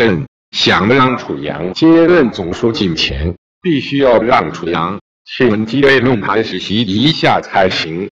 朕想让楚阳接任总书记前必须要让楚阳去文姬碑论坛实习一下才行。